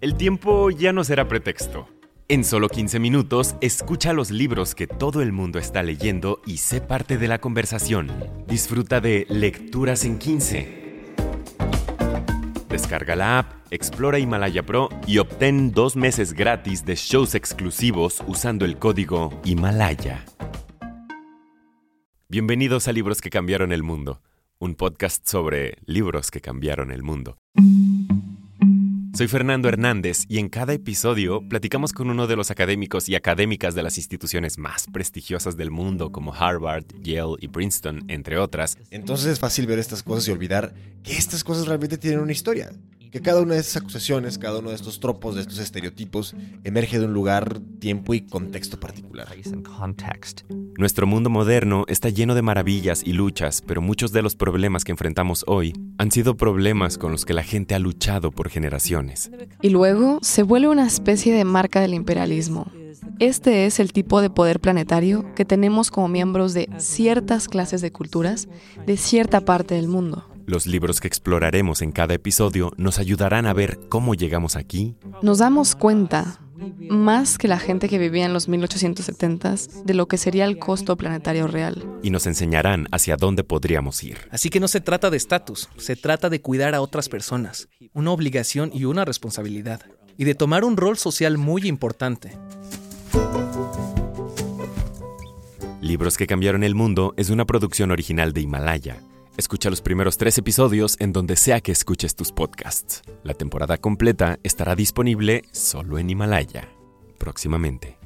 El tiempo ya no será pretexto. En solo 15 minutos, escucha los libros que todo el mundo está leyendo y sé parte de la conversación. Disfruta de Lecturas en 15. Descarga la app, explora Himalaya Pro y obtén dos meses gratis de shows exclusivos usando el código Himalaya. Bienvenidos a Libros que cambiaron el mundo, un podcast sobre libros que cambiaron el mundo. Soy Fernando Hernández y en cada episodio platicamos con uno de los académicos y académicas de las instituciones más prestigiosas del mundo como Harvard, Yale y Princeton, entre otras. Entonces es fácil ver estas cosas y olvidar que estas cosas realmente tienen una historia. Que cada una de estas acusaciones, cada uno de estos tropos, de estos estereotipos, emerge de un lugar, tiempo y contexto particular. Nuestro mundo moderno está lleno de maravillas y luchas, pero muchos de los problemas que enfrentamos hoy han sido problemas con los que la gente ha luchado por generaciones. Y luego se vuelve una especie de marca del imperialismo. Este es el tipo de poder planetario que tenemos como miembros de ciertas clases de culturas de cierta parte del mundo. Los libros que exploraremos en cada episodio nos ayudarán a ver cómo llegamos aquí. Nos damos cuenta, más que la gente que vivía en los 1870s, de lo que sería el costo planetario real. Y nos enseñarán hacia dónde podríamos ir. Así que no se trata de estatus, se trata de cuidar a otras personas, una obligación y una responsabilidad, y de tomar un rol social muy importante. Libros que cambiaron el mundo es una producción original de Himalaya. Escucha los primeros tres episodios en donde sea que escuches tus podcasts. La temporada completa estará disponible solo en Himalaya, próximamente.